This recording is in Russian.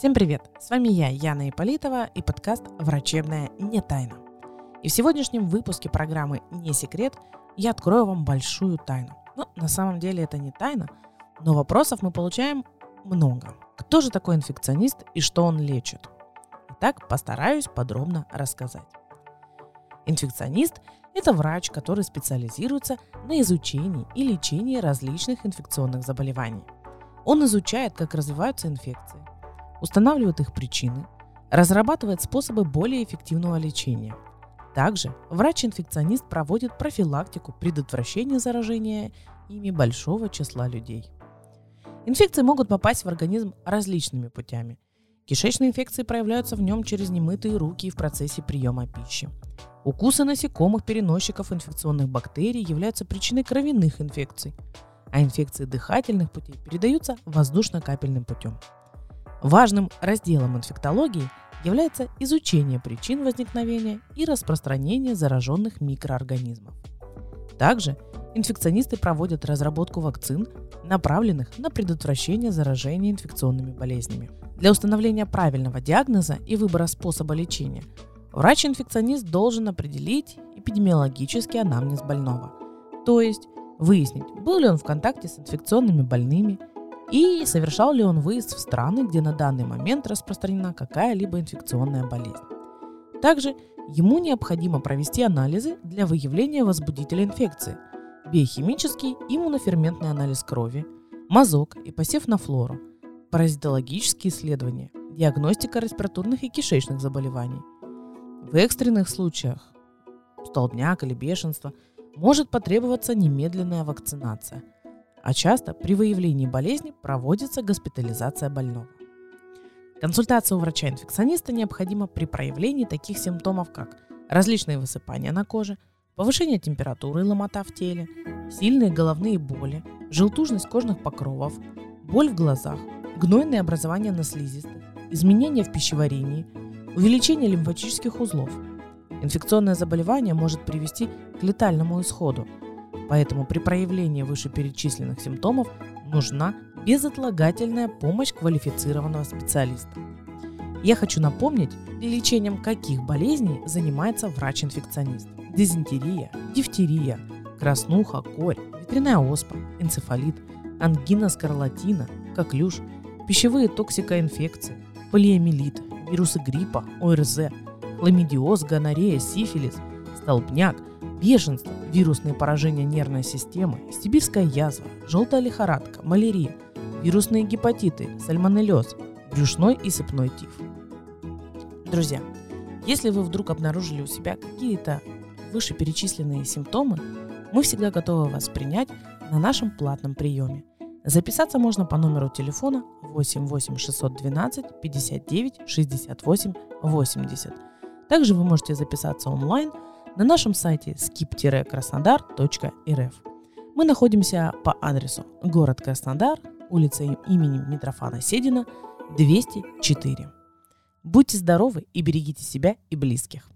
Всем привет! С вами я, Яна Иполитова и подкаст «Врачебная не тайна». И в сегодняшнем выпуске программы «Не секрет» я открою вам большую тайну. Ну, на самом деле это не тайна, но вопросов мы получаем много. Кто же такой инфекционист и что он лечит? Итак, постараюсь подробно рассказать. Инфекционист – это врач, который специализируется на изучении и лечении различных инфекционных заболеваний. Он изучает, как развиваются инфекции, устанавливает их причины, разрабатывает способы более эффективного лечения. Также врач-инфекционист проводит профилактику предотвращения заражения ими большого числа людей. Инфекции могут попасть в организм различными путями. Кишечные инфекции проявляются в нем через немытые руки и в процессе приема пищи. Укусы насекомых, переносчиков инфекционных бактерий являются причиной кровяных инфекций, а инфекции дыхательных путей передаются воздушно-капельным путем. Важным разделом инфектологии является изучение причин возникновения и распространения зараженных микроорганизмов. Также инфекционисты проводят разработку вакцин, направленных на предотвращение заражения инфекционными болезнями. Для установления правильного диагноза и выбора способа лечения врач-инфекционист должен определить эпидемиологический анамнез больного, то есть выяснить, был ли он в контакте с инфекционными больными – и совершал ли он выезд в страны, где на данный момент распространена какая-либо инфекционная болезнь. Также ему необходимо провести анализы для выявления возбудителя инфекции, биохимический иммуноферментный анализ крови, мазок и посев на флору, паразитологические исследования, диагностика респираторных и кишечных заболеваний. В экстренных случаях, столбняк или бешенство, может потребоваться немедленная вакцинация – а часто при выявлении болезни проводится госпитализация больного. Консультация у врача-инфекциониста необходима при проявлении таких симптомов, как различные высыпания на коже, повышение температуры и ломота в теле, сильные головные боли, желтужность кожных покровов, боль в глазах, гнойные образования на слизистых, изменения в пищеварении, увеличение лимфатических узлов. Инфекционное заболевание может привести к летальному исходу – Поэтому при проявлении вышеперечисленных симптомов нужна безотлагательная помощь квалифицированного специалиста. Я хочу напомнить, лечением каких болезней занимается врач-инфекционист. Дизентерия, дифтерия, краснуха, корь, ветряная оспа, энцефалит, ангина скарлатина, коклюш, пищевые токсикоинфекции, полиомиелит, вирусы гриппа, ОРЗ, хламидиоз, гонорея, сифилис, столбняк, бешенство, вирусные поражения нервной системы, сибирская язва, желтая лихорадка, малярия, вирусные гепатиты, сальмонеллез, брюшной и сыпной тиф. Друзья, если вы вдруг обнаружили у себя какие-то вышеперечисленные симптомы, мы всегда готовы вас принять на нашем платном приеме. Записаться можно по номеру телефона 8 8 612 59 68 80. Также вы можете записаться онлайн – на нашем сайте skip-krasnodar.rf. Мы находимся по адресу город Краснодар, улица имени Митрофана Седина, 204. Будьте здоровы и берегите себя и близких.